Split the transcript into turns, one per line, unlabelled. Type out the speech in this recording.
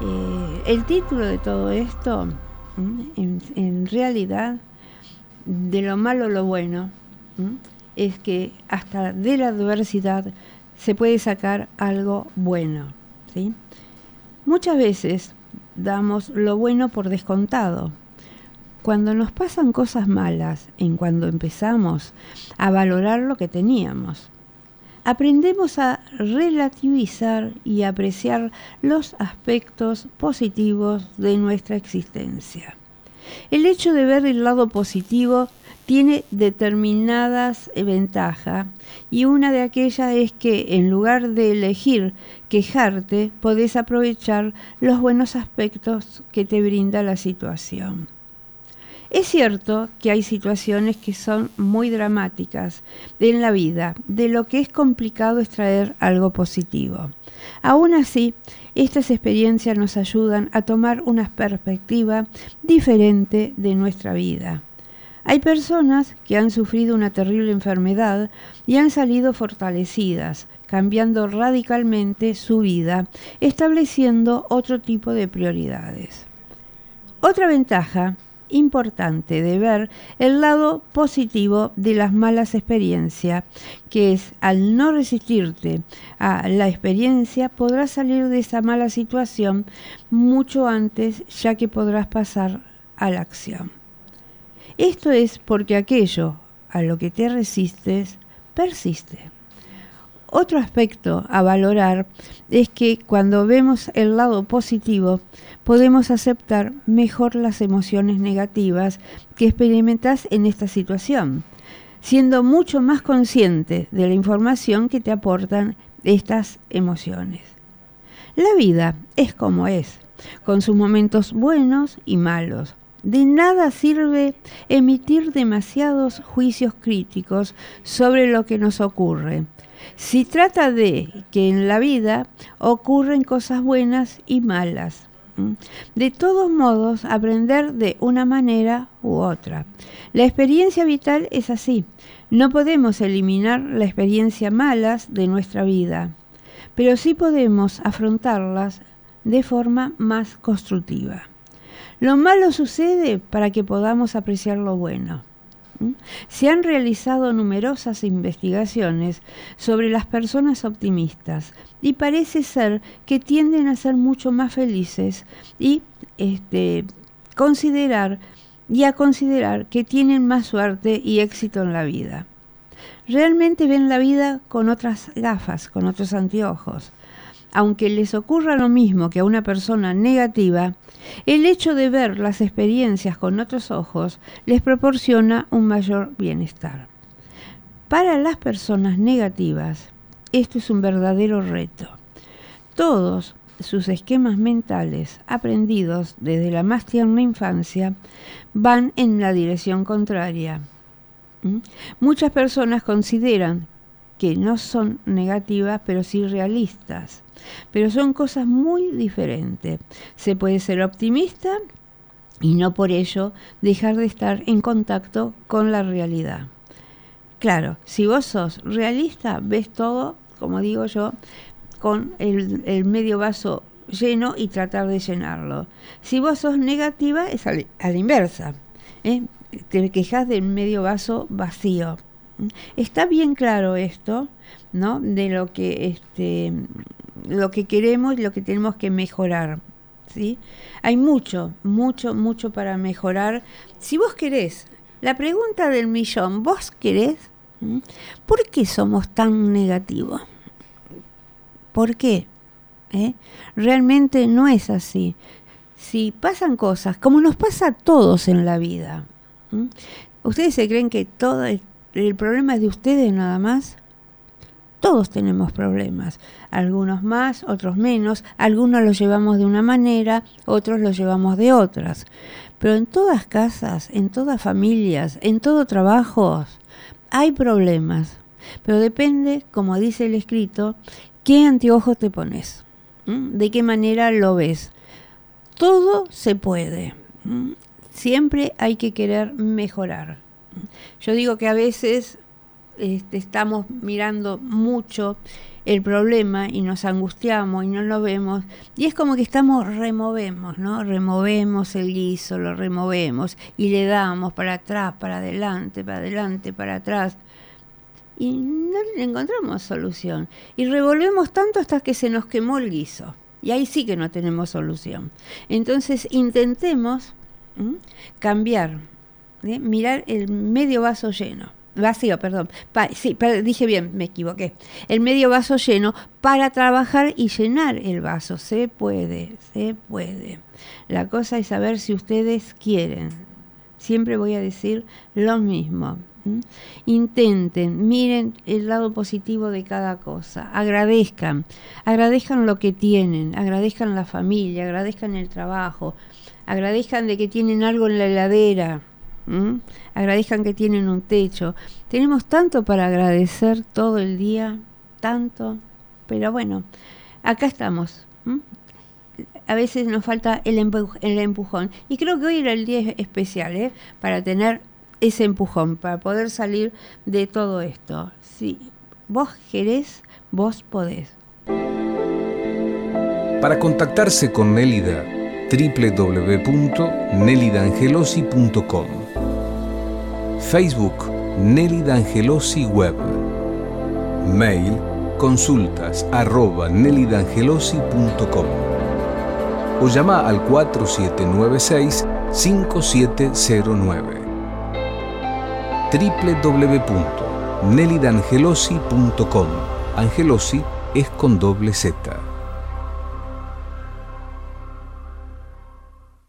Eh, el título de todo esto, en, realidad, de lo malo lo bueno, es que hasta de la adversidad se puede sacar algo bueno. ¿sí? Muchas veces damos lo bueno por descontado. Cuando nos pasan cosas malas, en cuando empezamos a valorar lo que teníamos, aprendemos a relativizar y apreciar los aspectos positivos de nuestra existencia. El hecho de ver el lado positivo tiene determinadas ventajas y una de aquellas es que en lugar de elegir quejarte, podés aprovechar los buenos aspectos que te brinda la situación. Es cierto que hay situaciones que son muy dramáticas en la vida, de lo que es complicado extraer algo positivo. Aún así, estas experiencias nos ayudan a tomar una perspectiva diferente de nuestra vida. Hay personas que han sufrido una terrible enfermedad y han salido fortalecidas, cambiando radicalmente su vida, estableciendo otro tipo de prioridades. Otra ventaja importante de ver el lado positivo de las malas experiencias, que es al no resistirte a la experiencia, podrás salir de esa mala situación mucho antes, ya que podrás pasar a la acción. Esto es porque aquello a lo que te resistes persiste. Otro aspecto a valorar es que cuando vemos el lado positivo podemos aceptar mejor las emociones negativas que experimentas en esta situación, siendo mucho más consciente de la información que te aportan estas emociones. La vida es como es, con sus momentos buenos y malos, de nada sirve emitir demasiados juicios críticos sobre lo que nos ocurre. Si trata de que en la vida ocurren cosas buenas y malas. De todos modos, aprender de una manera u otra. La experiencia vital es así. No podemos eliminar la experiencia malas de nuestra vida, pero sí podemos afrontarlas de forma más constructiva. Lo malo sucede para que podamos apreciar lo bueno. Se han realizado numerosas investigaciones sobre las personas optimistas y parece ser que tienden a ser mucho más felices y este, considerar y a considerar que tienen más suerte y éxito en la vida. Realmente ven la vida con otras gafas, con otros anteojos. Aunque les ocurra lo mismo que a una persona negativa, el hecho de ver las experiencias con otros ojos les proporciona un mayor bienestar. Para las personas negativas, esto es un verdadero reto. Todos sus esquemas mentales aprendidos desde la más tierna infancia van en la dirección contraria. ¿Mm? Muchas personas consideran que no son negativas, pero sí realistas. Pero son cosas muy diferentes. Se puede ser optimista y no por ello dejar de estar en contacto con la realidad. Claro, si vos sos realista, ves todo, como digo yo, con el, medio vaso lleno y tratar de llenarlo. Si vos sos negativa, es a la, inversa. ¿eh? Te quejas del medio vaso vacío. Está bien claro esto, ¿no? De lo que este lo que queremos y lo que tenemos que mejorar. ¿sí? Hay mucho, mucho, mucho para mejorar. Si vos querés, la pregunta del millón, ¿vos querés? ¿Mm? ¿Por qué somos tan negativos? ¿Por qué? ¿Eh? Realmente no es así. Si pasan cosas, como nos pasa a todos en la vida, ¿ustedes se creen que todo el problema es de ustedes nada más? Todos tenemos problemas, algunos más, otros menos, algunos los llevamos de una manera, otros los llevamos de otras. Pero en todas casas, en todas familias, en todo trabajo, hay problemas. Pero depende, como dice el escrito, qué anteojo te pones, de qué manera lo ves. Todo se puede. Siempre hay que querer mejorar. Yo digo que a veces este, estamos mirando mucho el problema y nos angustiamos y no lo vemos. Y es como que estamos, removemos, ¿no? Removemos el guiso, lo removemos y le damos para atrás, para adelante, para adelante, para atrás. Y no le encontramos solución. Y revolvemos tanto hasta que se nos quemó el guiso. Y ahí sí que no tenemos solución. Entonces intentemos cambiar, mirar el medio vaso lleno vacío, perdón. sí, dije bien, me equivoqué. El medio vaso lleno para trabajar y llenar el vaso. Se puede, se puede. La cosa es saber si ustedes quieren. Siempre voy a decir lo mismo. Intenten, miren el lado positivo de cada cosa, agradezcan, agradezcan lo que tienen, agradezcan la familia, agradezcan el trabajo, agradezcan de que tienen algo en la heladera, agradezcan que tienen un techo. Tenemos tanto para agradecer todo el día, tanto, pero bueno, acá estamos. A veces nos falta el, el, empujón. Y creo que hoy era el día especial, ¿eh? Para tener ese empujón, para poder salir de todo esto. Si vos querés, vos podés.
Para contactarse con Nélida, www.nelidangelosi.com Facebook Nelly D'Angelosi Web. Mail consultas arroba nellydangelosi.com o llama al 4796-5709 www.nellydangelosi.com Angelosi es con doble Z.